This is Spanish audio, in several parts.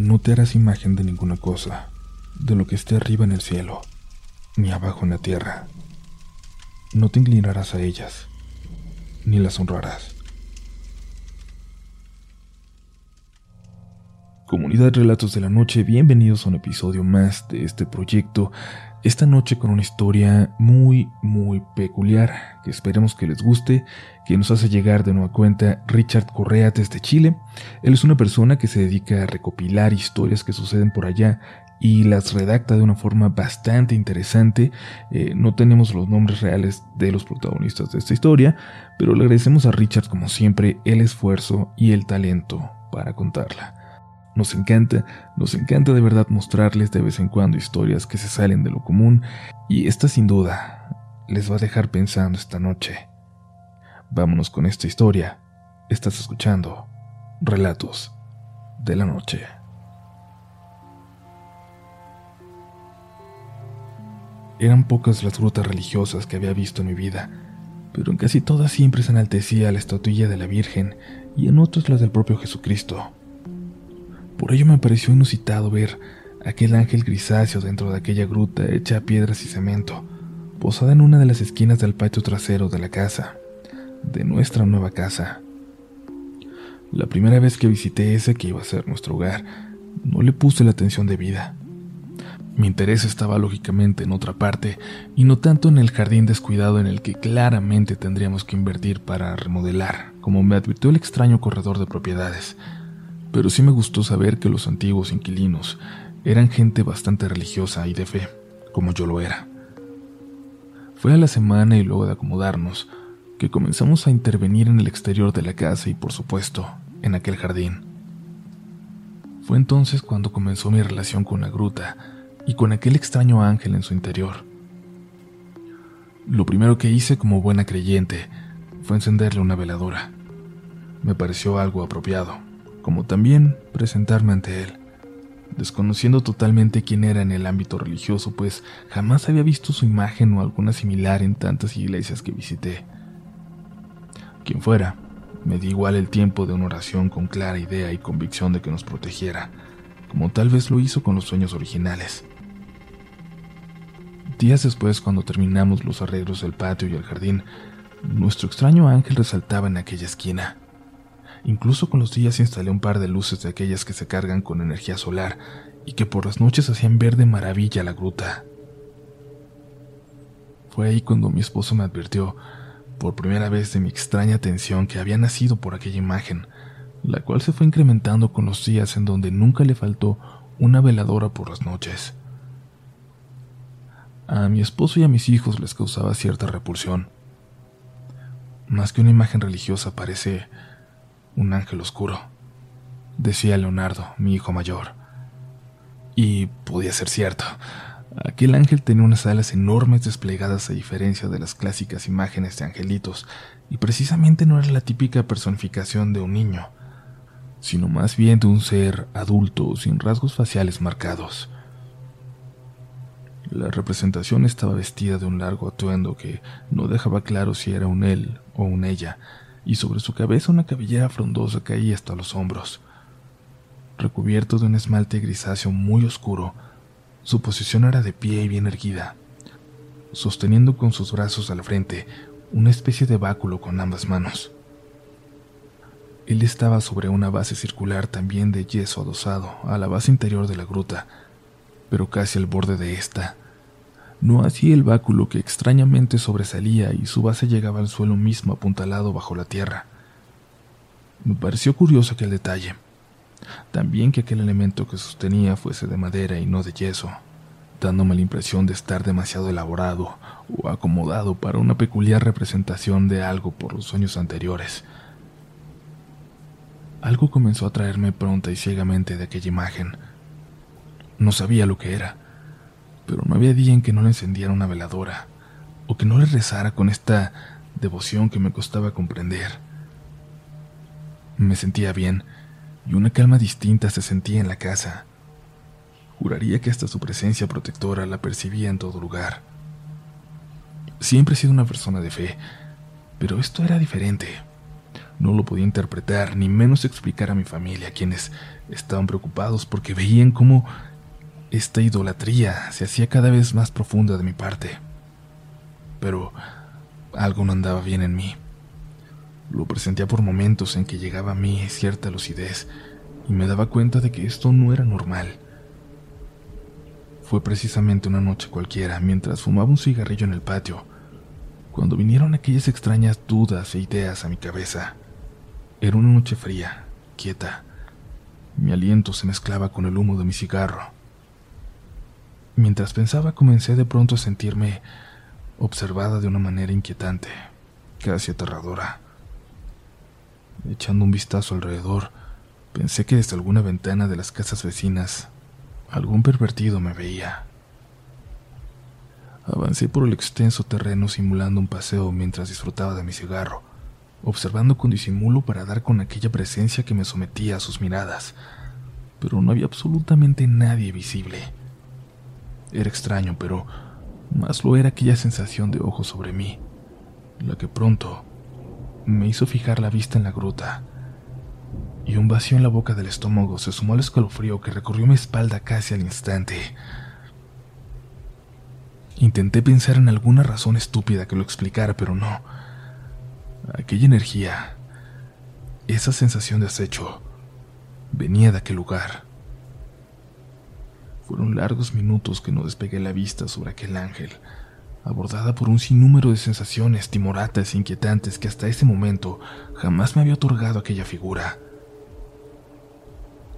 no te harás imagen de ninguna cosa, de lo que esté arriba en el cielo, ni abajo en la tierra. No te inclinarás a ellas, ni las honrarás. Comunidad Relatos de la Noche, bienvenidos a un episodio más de este proyecto. Esta noche con una historia muy, muy peculiar, que esperemos que les guste, que nos hace llegar de nueva cuenta Richard Correa desde Chile. Él es una persona que se dedica a recopilar historias que suceden por allá y las redacta de una forma bastante interesante. Eh, no tenemos los nombres reales de los protagonistas de esta historia, pero le agradecemos a Richard como siempre el esfuerzo y el talento para contarla. Nos encanta, nos encanta de verdad mostrarles de vez en cuando historias que se salen de lo común y esta sin duda les va a dejar pensando esta noche. Vámonos con esta historia. Estás escuchando Relatos de la Noche. Eran pocas las grutas religiosas que había visto en mi vida, pero en casi todas siempre se enaltecía la estatuilla de la Virgen y en otras las del propio Jesucristo. Por ello me pareció inusitado ver aquel ángel grisáceo dentro de aquella gruta hecha a piedras y cemento, posada en una de las esquinas del patio trasero de la casa, de nuestra nueva casa. La primera vez que visité ese que iba a ser nuestro hogar, no le puse la atención debida. Mi interés estaba lógicamente en otra parte y no tanto en el jardín descuidado en el que claramente tendríamos que invertir para remodelar, como me advirtió el extraño corredor de propiedades, pero sí me gustó saber que los antiguos inquilinos eran gente bastante religiosa y de fe, como yo lo era. Fue a la semana y luego de acomodarnos que comenzamos a intervenir en el exterior de la casa y por supuesto en aquel jardín. Fue entonces cuando comenzó mi relación con la gruta y con aquel extraño ángel en su interior. Lo primero que hice como buena creyente fue encenderle una veladora. Me pareció algo apropiado como también presentarme ante él, desconociendo totalmente quién era en el ámbito religioso, pues jamás había visto su imagen o alguna similar en tantas iglesias que visité. Quien fuera, me di igual el tiempo de una oración con clara idea y convicción de que nos protegiera, como tal vez lo hizo con los sueños originales. Días después, cuando terminamos los arreglos del patio y el jardín, nuestro extraño ángel resaltaba en aquella esquina. Incluso con los días instalé un par de luces de aquellas que se cargan con energía solar y que por las noches hacían ver de maravilla la gruta. Fue ahí cuando mi esposo me advirtió, por primera vez, de mi extraña atención que había nacido por aquella imagen, la cual se fue incrementando con los días en donde nunca le faltó una veladora por las noches. A mi esposo y a mis hijos les causaba cierta repulsión. Más que una imagen religiosa parece un ángel oscuro, decía Leonardo, mi hijo mayor. Y podía ser cierto. Aquel ángel tenía unas alas enormes desplegadas a diferencia de las clásicas imágenes de angelitos, y precisamente no era la típica personificación de un niño, sino más bien de un ser adulto sin rasgos faciales marcados. La representación estaba vestida de un largo atuendo que no dejaba claro si era un él o un ella, y sobre su cabeza una cabellera frondosa caía hasta los hombros. Recubierto de un esmalte grisáceo muy oscuro, su posición era de pie y bien erguida, sosteniendo con sus brazos al frente una especie de báculo con ambas manos. Él estaba sobre una base circular también de yeso adosado a la base interior de la gruta, pero casi al borde de esta no así el báculo que extrañamente sobresalía y su base llegaba al suelo mismo apuntalado bajo la tierra. Me pareció curioso aquel detalle. También que aquel elemento que sostenía fuese de madera y no de yeso, dándome la impresión de estar demasiado elaborado o acomodado para una peculiar representación de algo por los sueños anteriores. Algo comenzó a traerme pronta y ciegamente de aquella imagen. No sabía lo que era pero no había día en que no le encendiera una veladora, o que no le rezara con esta devoción que me costaba comprender. Me sentía bien, y una calma distinta se sentía en la casa. Juraría que hasta su presencia protectora la percibía en todo lugar. Siempre he sido una persona de fe, pero esto era diferente. No lo podía interpretar, ni menos explicar a mi familia, quienes estaban preocupados porque veían cómo esta idolatría se hacía cada vez más profunda de mi parte. Pero algo no andaba bien en mí. Lo presentía por momentos en que llegaba a mí cierta lucidez y me daba cuenta de que esto no era normal. Fue precisamente una noche cualquiera, mientras fumaba un cigarrillo en el patio, cuando vinieron aquellas extrañas dudas e ideas a mi cabeza. Era una noche fría, quieta. Mi aliento se mezclaba con el humo de mi cigarro. Mientras pensaba comencé de pronto a sentirme observada de una manera inquietante, casi aterradora. Echando un vistazo alrededor, pensé que desde alguna ventana de las casas vecinas algún pervertido me veía. Avancé por el extenso terreno simulando un paseo mientras disfrutaba de mi cigarro observando con disimulo para dar con aquella presencia que me sometía a sus miradas, pero no había absolutamente nadie visible. Era extraño, pero más lo era aquella sensación de ojos sobre mí, la que pronto me hizo fijar la vista en la gruta, y un vacío en la boca del estómago se sumó al escalofrío que recorrió mi espalda casi al instante. Intenté pensar en alguna razón estúpida que lo explicara, pero no. Aquella energía, esa sensación de acecho, venía de aquel lugar. Fueron largos minutos que no despegué la vista sobre aquel ángel, abordada por un sinnúmero de sensaciones timoratas e inquietantes que hasta ese momento jamás me había otorgado aquella figura.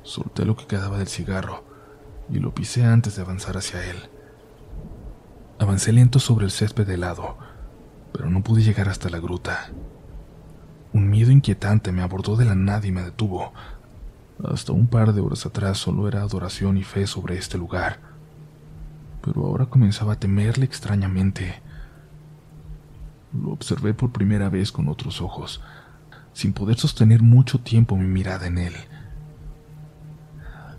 Solté lo que quedaba del cigarro y lo pisé antes de avanzar hacia él. Avancé lento sobre el césped helado, pero no pude llegar hasta la gruta. Un miedo inquietante me abordó de la nada y me detuvo. Hasta un par de horas atrás solo era adoración y fe sobre este lugar. Pero ahora comenzaba a temerle extrañamente. Lo observé por primera vez con otros ojos, sin poder sostener mucho tiempo mi mirada en él.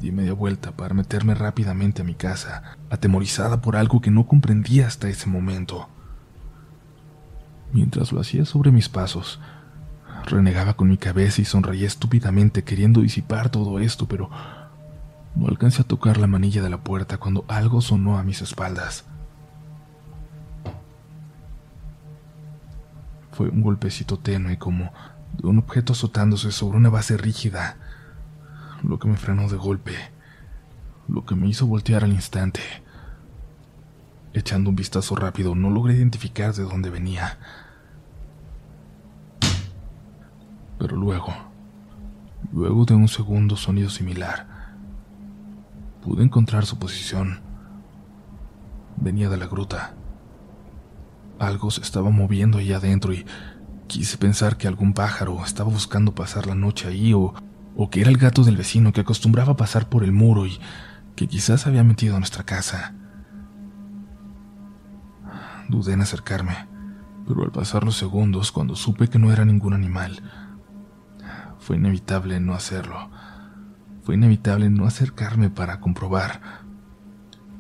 Di media vuelta para meterme rápidamente a mi casa, atemorizada por algo que no comprendía hasta ese momento. Mientras lo hacía sobre mis pasos, Renegaba con mi cabeza y sonreía estúpidamente queriendo disipar todo esto, pero no alcancé a tocar la manilla de la puerta cuando algo sonó a mis espaldas. Fue un golpecito tenue como de un objeto azotándose sobre una base rígida, lo que me frenó de golpe, lo que me hizo voltear al instante. Echando un vistazo rápido, no logré identificar de dónde venía. Pero luego, luego de un segundo sonido similar, pude encontrar su posición. Venía de la gruta. Algo se estaba moviendo ahí adentro y quise pensar que algún pájaro estaba buscando pasar la noche ahí o, o que era el gato del vecino que acostumbraba pasar por el muro y que quizás había metido a nuestra casa. Dudé en acercarme, pero al pasar los segundos, cuando supe que no era ningún animal, fue inevitable no hacerlo. Fue inevitable no acercarme para comprobar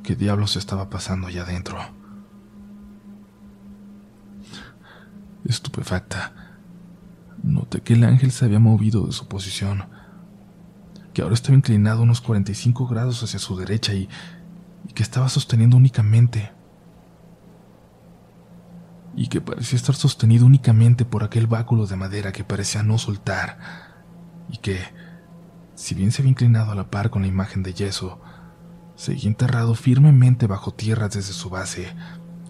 qué diablos estaba pasando allá adentro. Estupefacta, noté que el ángel se había movido de su posición, que ahora estaba inclinado unos 45 grados hacia su derecha y, y que estaba sosteniendo únicamente y que parecía estar sostenido únicamente por aquel báculo de madera que parecía no soltar y que, si bien se había inclinado a la par con la imagen de yeso, seguía enterrado firmemente bajo tierra desde su base,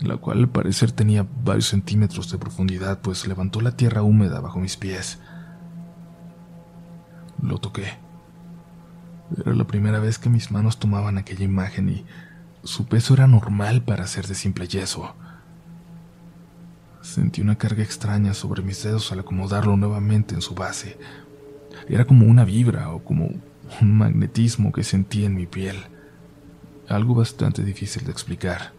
la cual al parecer tenía varios centímetros de profundidad, pues levantó la tierra húmeda bajo mis pies. Lo toqué. Era la primera vez que mis manos tomaban aquella imagen y su peso era normal para ser de simple yeso. Sentí una carga extraña sobre mis dedos al acomodarlo nuevamente en su base, era como una vibra o como un magnetismo que sentía en mi piel. Algo bastante difícil de explicar.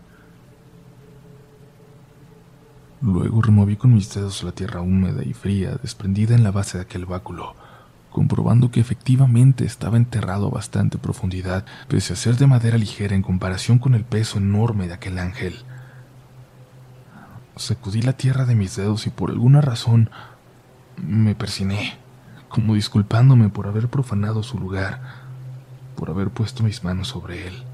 Luego removí con mis dedos la tierra húmeda y fría desprendida en la base de aquel báculo, comprobando que efectivamente estaba enterrado a bastante profundidad, pese a ser de madera ligera en comparación con el peso enorme de aquel ángel. Sacudí la tierra de mis dedos y por alguna razón Me persiné, como disculpándome por haber profanado su lugar, por haber puesto mis manos sobre él.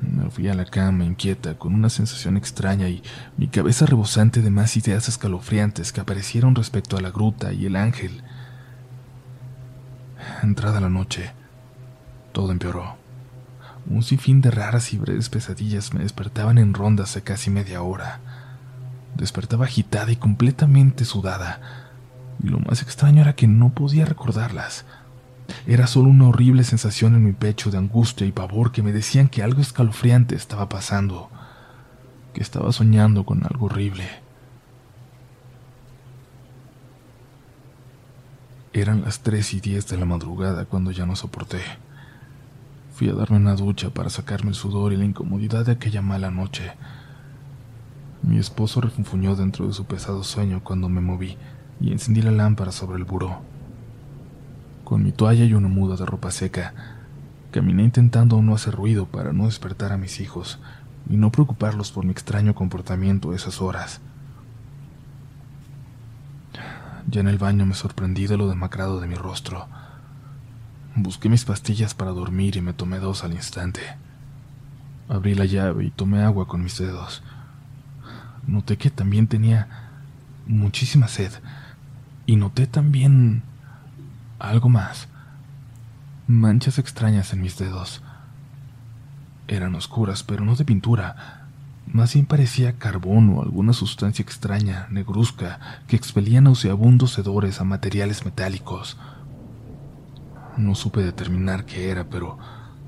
Me fui a la cama inquieta, con una sensación extraña y mi cabeza rebosante de más ideas escalofriantes que aparecieron respecto a la gruta y el ángel. Entrada la noche, todo empeoró. Un sinfín de raras y breves pesadillas me despertaban en rondas de casi media hora. Despertaba agitada y completamente sudada, y lo más extraño era que no podía recordarlas. Era solo una horrible sensación en mi pecho de angustia y pavor que me decían que algo escalofriante estaba pasando, que estaba soñando con algo horrible. Eran las tres y diez de la madrugada cuando ya no soporté. Fui a darme una ducha para sacarme el sudor y la incomodidad de aquella mala noche. Mi esposo refunfuñó dentro de su pesado sueño cuando me moví y encendí la lámpara sobre el buró. Con mi toalla y una muda de ropa seca, caminé intentando no hacer ruido para no despertar a mis hijos y no preocuparlos por mi extraño comportamiento a esas horas. Ya en el baño me sorprendí de lo demacrado de mi rostro. Busqué mis pastillas para dormir y me tomé dos al instante. Abrí la llave y tomé agua con mis dedos. Noté que también tenía muchísima sed y noté también algo más. Manchas extrañas en mis dedos. Eran oscuras, pero no de pintura. Más bien parecía carbón o alguna sustancia extraña, negruzca, que expelía nauseabundos hedores a materiales metálicos. No supe determinar qué era, pero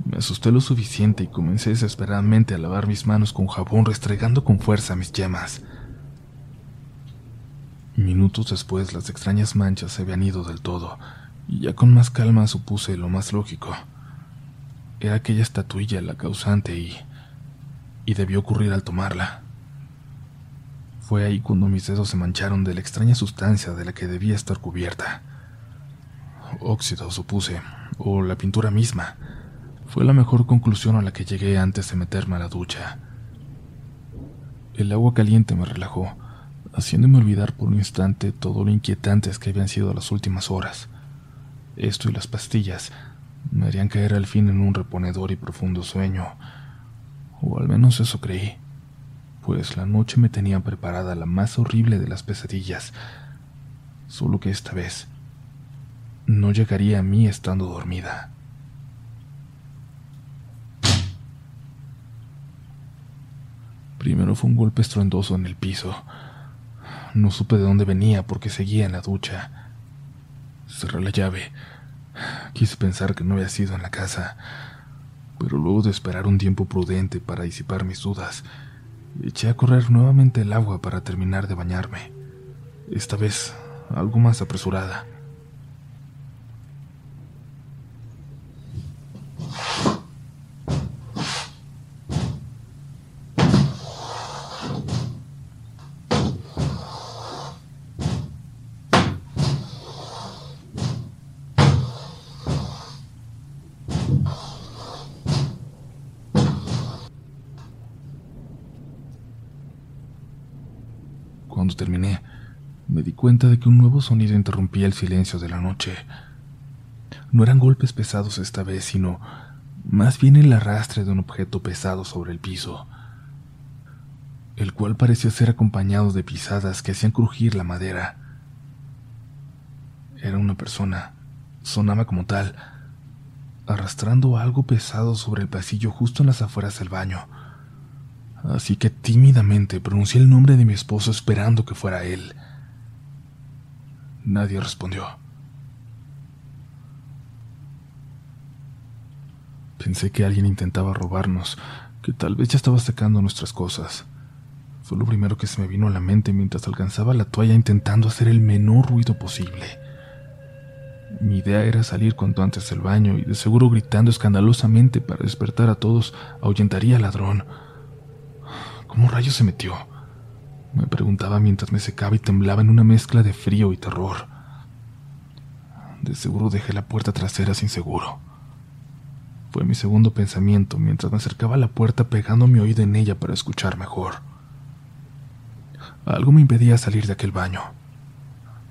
me asusté lo suficiente y comencé desesperadamente a lavar mis manos con jabón restregando con fuerza mis yemas. Minutos después las extrañas manchas se habían ido del todo, y ya con más calma supuse lo más lógico. Era aquella estatuilla la causante y... y debió ocurrir al tomarla. Fue ahí cuando mis dedos se mancharon de la extraña sustancia de la que debía estar cubierta. Óxido, supuse, o la pintura misma. Fue la mejor conclusión a la que llegué antes de meterme a la ducha. El agua caliente me relajó, haciéndome olvidar por un instante todo lo inquietantes que habían sido las últimas horas. Esto y las pastillas me harían caer al fin en un reponedor y profundo sueño, o al menos eso creí, pues la noche me tenía preparada la más horrible de las pesadillas, solo que esta vez no llegaría a mí estando dormida. Primero fue un golpe estruendoso en el piso. No supe de dónde venía porque seguía en la ducha. Cerré la llave. Quise pensar que no había sido en la casa, pero luego de esperar un tiempo prudente para disipar mis dudas, eché a correr nuevamente el agua para terminar de bañarme, esta vez algo más apresurada. Cuando terminé, me di cuenta de que un nuevo sonido interrumpía el silencio de la noche. No eran golpes pesados esta vez, sino más bien el arrastre de un objeto pesado sobre el piso, el cual parecía ser acompañado de pisadas que hacían crujir la madera. Era una persona, sonaba como tal, arrastrando algo pesado sobre el pasillo justo en las afueras del baño así que tímidamente pronuncié el nombre de mi esposo esperando que fuera él. Nadie respondió. Pensé que alguien intentaba robarnos, que tal vez ya estaba sacando nuestras cosas. Fue lo primero que se me vino a la mente mientras alcanzaba la toalla intentando hacer el menor ruido posible. Mi idea era salir cuanto antes del baño y de seguro gritando escandalosamente para despertar a todos ahuyentaría al ladrón ¿Cómo rayos se metió? Me preguntaba mientras me secaba y temblaba en una mezcla de frío y terror. De seguro dejé la puerta trasera sin seguro. Fue mi segundo pensamiento mientras me acercaba a la puerta pegando mi oído en ella para escuchar mejor. Algo me impedía salir de aquel baño.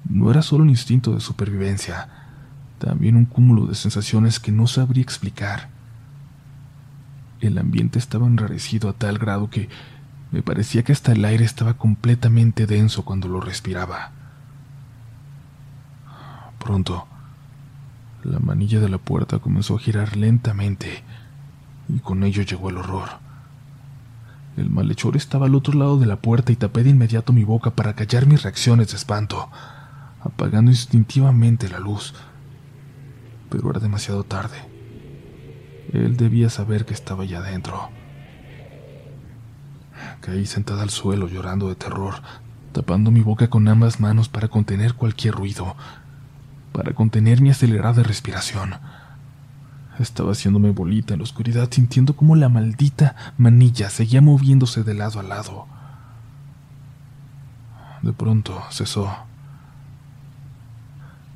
No era solo un instinto de supervivencia, también un cúmulo de sensaciones que no sabría explicar. El ambiente estaba enrarecido a tal grado que me parecía que hasta el aire estaba completamente denso cuando lo respiraba. Pronto, la manilla de la puerta comenzó a girar lentamente y con ello llegó el horror. El malhechor estaba al otro lado de la puerta y tapé de inmediato mi boca para callar mis reacciones de espanto, apagando instintivamente la luz. Pero era demasiado tarde. Él debía saber que estaba ya adentro. Caí sentada al suelo llorando de terror, tapando mi boca con ambas manos para contener cualquier ruido, para contener mi acelerada respiración. Estaba haciéndome bolita en la oscuridad, sintiendo como la maldita manilla seguía moviéndose de lado a lado. De pronto cesó.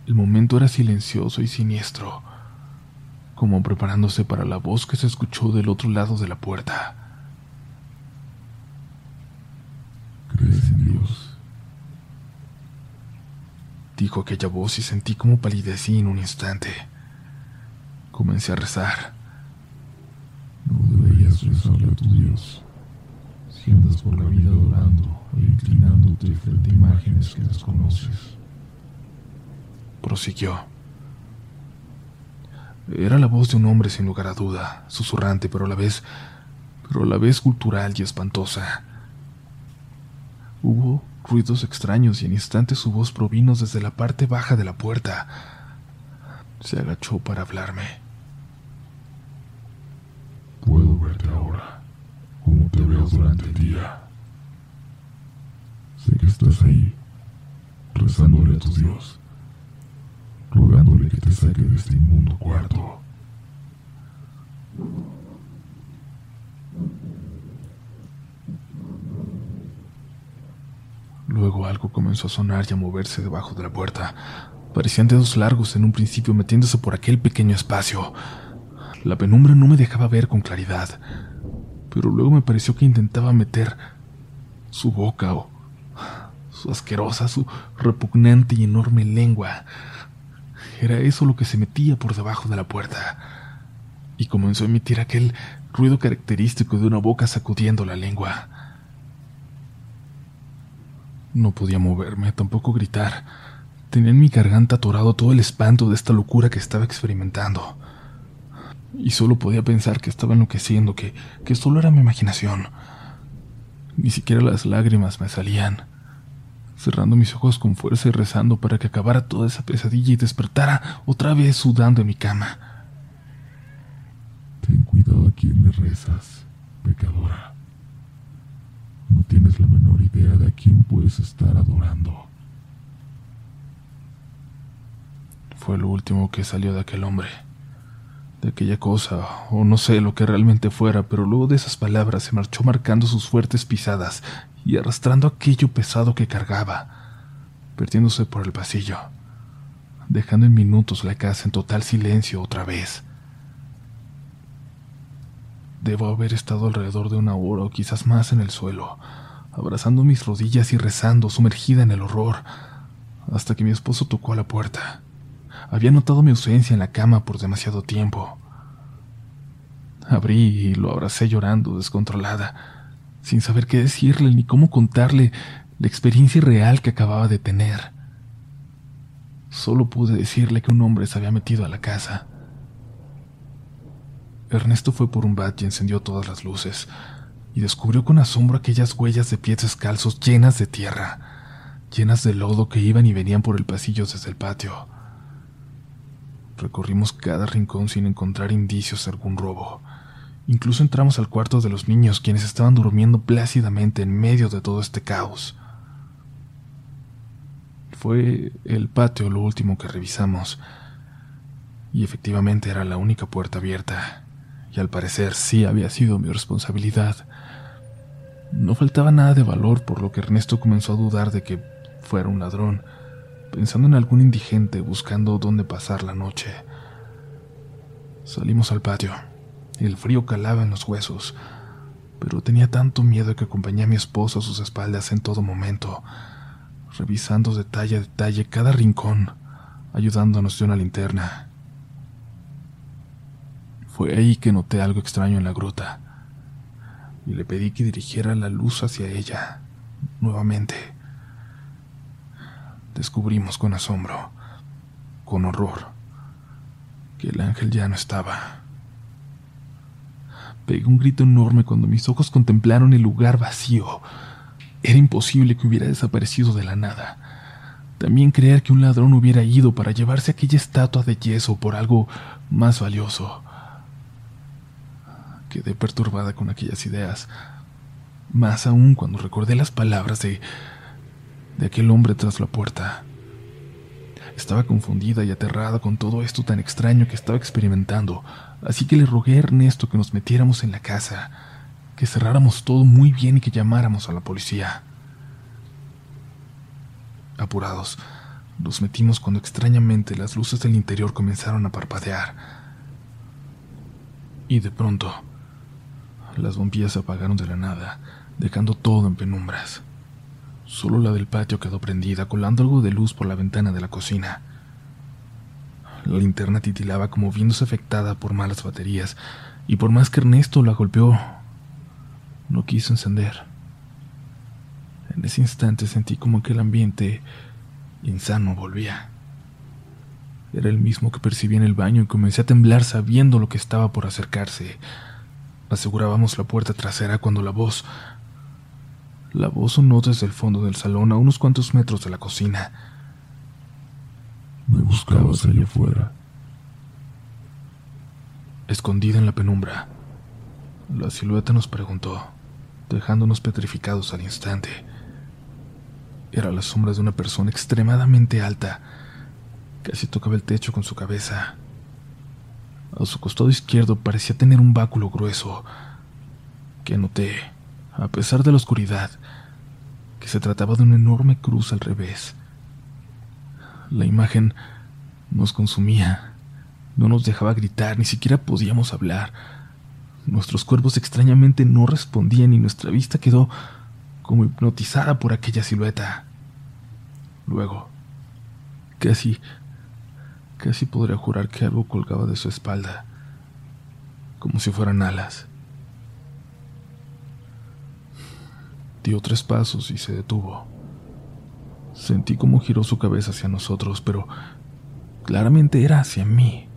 El momento era silencioso y siniestro, como preparándose para la voz que se escuchó del otro lado de la puerta. ¿Crees en Dios? Dijo aquella voz y sentí como palidecí en un instante. Comencé a rezar. No deberías rezarle a tu Dios. Si andas por la vida adorando e inclinándote frente a imágenes que desconoces. Prosiguió. Era la voz de un hombre sin lugar a duda, susurrante, pero a la vez, pero a la vez cultural y espantosa. Hubo ruidos extraños y en instantes su voz provino desde la parte baja de la puerta. Se agachó para hablarme. Puedo verte ahora, como te veo durante el día. Sé que estás ahí, rezándole a tu Dios, rogándole que te saque de este inmundo cuarto. Luego algo comenzó a sonar y a moverse debajo de la puerta. Parecían dedos largos en un principio metiéndose por aquel pequeño espacio. La penumbra no me dejaba ver con claridad, pero luego me pareció que intentaba meter su boca o su asquerosa, su repugnante y enorme lengua. Era eso lo que se metía por debajo de la puerta, y comenzó a emitir aquel ruido característico de una boca sacudiendo la lengua. No podía moverme, tampoco gritar. Tenía en mi garganta atorado todo el espanto de esta locura que estaba experimentando. Y solo podía pensar que estaba enloqueciendo, que, que solo era mi imaginación. Ni siquiera las lágrimas me salían. Cerrando mis ojos con fuerza y rezando para que acabara toda esa pesadilla y despertara otra vez sudando en mi cama. Ten cuidado a quien le rezas, pecadora. No tienes la de quién puedes estar adorando. Fue lo último que salió de aquel hombre, de aquella cosa, o no sé lo que realmente fuera, pero luego de esas palabras se marchó marcando sus fuertes pisadas y arrastrando aquello pesado que cargaba, perdiéndose por el pasillo, dejando en minutos la casa en total silencio otra vez. Debo haber estado alrededor de una hora o quizás más en el suelo, abrazando mis rodillas y rezando, sumergida en el horror, hasta que mi esposo tocó a la puerta. Había notado mi ausencia en la cama por demasiado tiempo. Abrí y lo abracé llorando, descontrolada, sin saber qué decirle ni cómo contarle la experiencia irreal que acababa de tener. Solo pude decirle que un hombre se había metido a la casa. Ernesto fue por un bat y encendió todas las luces, y descubrió con asombro aquellas huellas de pies descalzos llenas de tierra, llenas de lodo que iban y venían por el pasillo desde el patio. Recorrimos cada rincón sin encontrar indicios de algún robo. Incluso entramos al cuarto de los niños, quienes estaban durmiendo plácidamente en medio de todo este caos. Fue el patio lo último que revisamos, y efectivamente era la única puerta abierta, y al parecer sí había sido mi responsabilidad. No faltaba nada de valor, por lo que Ernesto comenzó a dudar de que fuera un ladrón pensando en algún indigente buscando dónde pasar la noche. Salimos al patio. El frío calaba en los huesos, pero tenía tanto miedo que acompañé a mi esposo a sus espaldas en todo momento, revisando detalle a detalle cada rincón, ayudándonos de una linterna. Fue ahí que noté algo extraño en la gruta y le pedí que dirigiera la luz hacia ella nuevamente. Descubrimos con asombro, con horror, que el ángel ya no estaba. Pegué un grito enorme cuando mis ojos contemplaron el lugar vacío. Era imposible que hubiera desaparecido de la nada. También creer que un ladrón hubiera ido para llevarse aquella estatua de yeso por algo más valioso. Quedé perturbada con aquellas ideas, más aún cuando recordé las palabras de, de aquel hombre tras la puerta. Estaba confundida y aterrada con todo esto tan extraño que estaba experimentando, así que le rogué a Ernesto que nos metiéramos en la casa, que cerráramos todo muy bien y que llamáramos a la policía. Apurados, nos metimos cuando extrañamente las luces del interior comenzaron a parpadear. Y de pronto, las bombillas se apagaron de la nada, dejando todo en penumbras. Solo la del patio quedó prendida, colando algo de luz por la ventana de la cocina. La linterna titilaba como viéndose afectada por malas baterías, y por más que Ernesto la golpeó, no quiso encender. En ese instante sentí como que el ambiente insano volvía. Era el mismo que percibí en el baño y comencé a temblar sabiendo lo que estaba por acercarse. Asegurábamos la puerta trasera cuando la voz... La voz sonó desde el fondo del salón a unos cuantos metros de la cocina. Me buscabas allá afuera. Escondida en la penumbra, la silueta nos preguntó, dejándonos petrificados al instante. Era la sombra de una persona extremadamente alta. Casi tocaba el techo con su cabeza. A su costado izquierdo parecía tener un báculo grueso, que noté, a pesar de la oscuridad, que se trataba de una enorme cruz al revés. La imagen nos consumía, no nos dejaba gritar, ni siquiera podíamos hablar. Nuestros cuerpos extrañamente no respondían y nuestra vista quedó como hipnotizada por aquella silueta. Luego, casi Casi podría jurar que algo colgaba de su espalda, como si fueran alas. Dio tres pasos y se detuvo. Sentí cómo giró su cabeza hacia nosotros, pero claramente era hacia mí.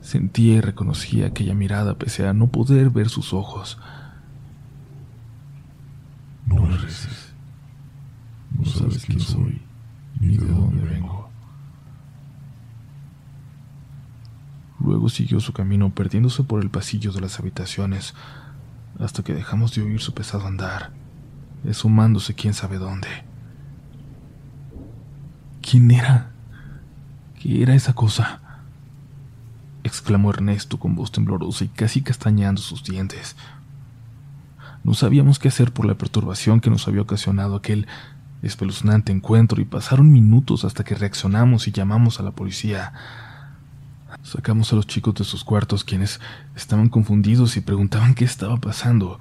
Sentía y reconocía aquella mirada pese a no poder ver sus ojos. No me reces. No sabes quién soy ni de dónde vengo. Luego siguió su camino perdiéndose por el pasillo de las habitaciones, hasta que dejamos de oír su pesado andar, esfumándose quién sabe dónde. ¿Quién era? ¿Qué era esa cosa? exclamó Ernesto con voz temblorosa y casi castañando sus dientes. No sabíamos qué hacer por la perturbación que nos había ocasionado aquel espeluznante encuentro y pasaron minutos hasta que reaccionamos y llamamos a la policía. Sacamos a los chicos de sus cuartos, quienes estaban confundidos y preguntaban qué estaba pasando,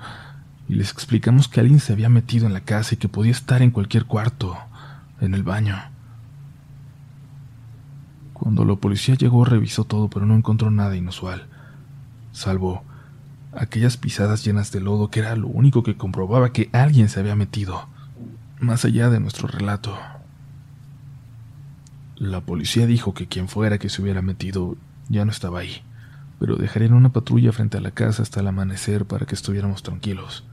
y les explicamos que alguien se había metido en la casa y que podía estar en cualquier cuarto, en el baño. Cuando la policía llegó revisó todo, pero no encontró nada inusual, salvo aquellas pisadas llenas de lodo que era lo único que comprobaba que alguien se había metido, más allá de nuestro relato. La policía dijo que quien fuera que se hubiera metido ya no estaba ahí, pero dejarían una patrulla frente a la casa hasta el amanecer para que estuviéramos tranquilos.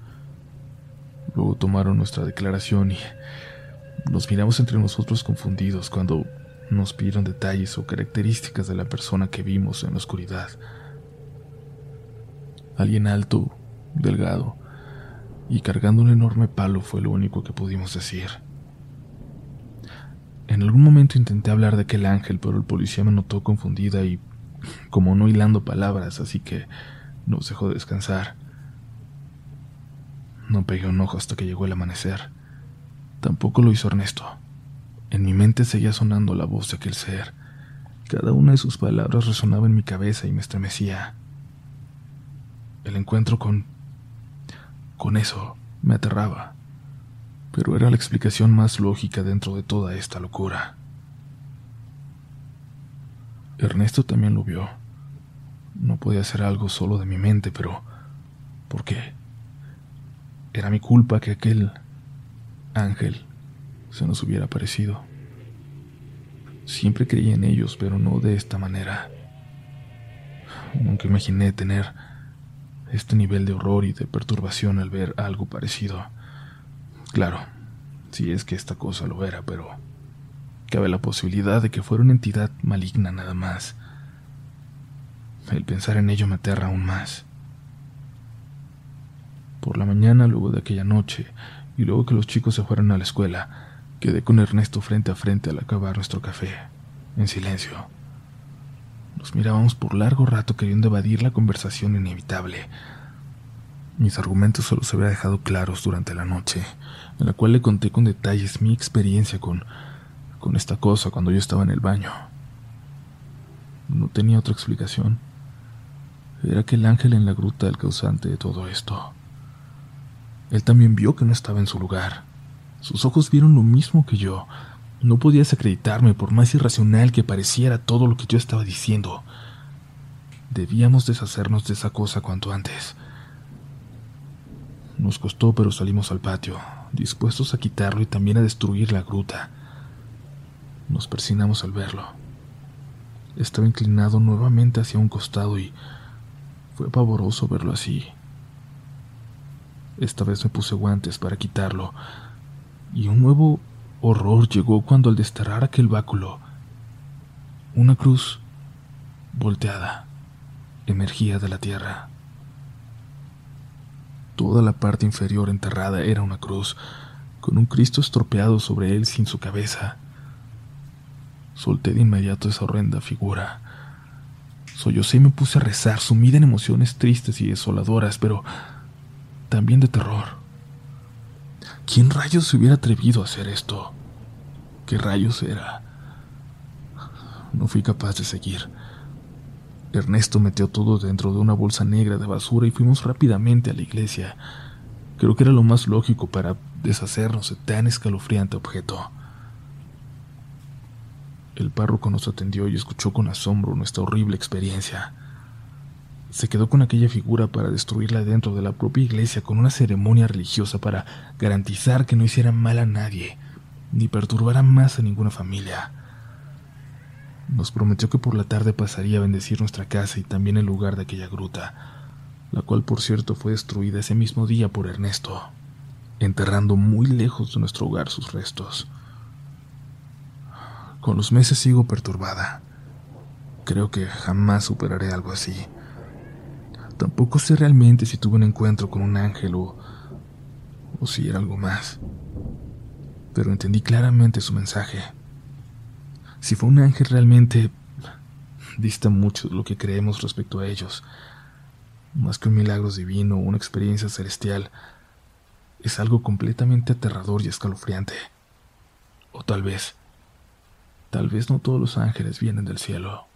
Luego tomaron nuestra declaración y nos miramos entre nosotros confundidos cuando nos pidieron detalles o características de la persona que vimos en la oscuridad. Alguien alto, delgado y cargando un enorme palo fue lo único que pudimos decir. En algún momento intenté hablar de aquel ángel, pero el policía me notó confundida y como no hilando palabras, así que nos dejó descansar. No pegué un ojo hasta que llegó el amanecer. Tampoco lo hizo Ernesto. En mi mente seguía sonando la voz de aquel ser. Cada una de sus palabras resonaba en mi cabeza y me estremecía. El encuentro con... con eso me aterraba. pero era la explicación más lógica dentro de toda esta locura. Ernesto también lo vio. No podía ser algo solo de mi mente, pero ¿por qué? Era mi culpa que aquel ángel se nos hubiera aparecido. Siempre creí en ellos, pero no de esta manera. Nunca imaginé tener este nivel de horror y de perturbación al ver algo parecido. Claro, si es que esta cosa lo era, pero cabe la posibilidad de que fuera una entidad maligna nada más. El pensar en ello me aterra aún más. Por la mañana, luego de aquella noche, y luego que los chicos se fueron a la escuela, quedé con Ernesto frente a frente al acabar nuestro café, en silencio. Nos mirábamos por largo rato queriendo evadir la conversación inevitable. Mis argumentos solo se habían dejado claros durante la noche, en la cual le conté con detalles mi experiencia con, con esta cosa cuando yo estaba en el baño. No tenía otra explicación. Era que el ángel en la gruta el causante de todo esto. Él también vio que no estaba en su lugar. Sus ojos vieron lo mismo que yo. No podía desacreditarme por más irracional que pareciera todo lo que yo estaba diciendo. Debíamos deshacernos de esa cosa cuanto antes. Nos costó, pero salimos al patio, dispuestos a quitarlo y también a destruir la gruta. Nos persinamos al verlo. Estaba inclinado nuevamente hacia un costado y fue pavoroso verlo así. Esta vez me puse guantes para quitarlo, y un nuevo horror llegó cuando al desterrar aquel báculo, una cruz volteada emergía de la tierra. Toda la parte inferior enterrada era una cruz, con un Cristo estropeado sobre él sin su cabeza. Solté de inmediato esa horrenda figura. Sollocé y me puse a rezar, sumida en emociones tristes y desoladoras, pero también de terror. ¿Quién rayos se hubiera atrevido a hacer esto? ¿Qué rayos era? No fui capaz de seguir. Ernesto metió todo dentro de una bolsa negra de basura y fuimos rápidamente a la iglesia. Creo que era lo más lógico para deshacernos de tan escalofriante objeto. El párroco nos atendió y escuchó con asombro nuestra horrible experiencia se quedó con aquella figura para destruirla dentro de la propia iglesia con una ceremonia religiosa para garantizar que no hiciera mal a nadie, ni perturbara más a ninguna familia. Nos prometió que por la tarde pasaría a bendecir nuestra casa y también el lugar de aquella gruta, la cual por cierto fue destruida ese mismo día por Ernesto, enterrando muy lejos de nuestro hogar sus restos. Con los meses sigo perturbada. Creo que jamás superaré algo así. Tampoco sé realmente si tuve un encuentro con un ángel o, o si era algo más. Pero entendí claramente su mensaje. Si fue un ángel realmente dista mucho de lo que creemos respecto a ellos. Más que un milagro divino o una experiencia celestial, es algo completamente aterrador y escalofriante. O tal vez, tal vez no todos los ángeles vienen del cielo.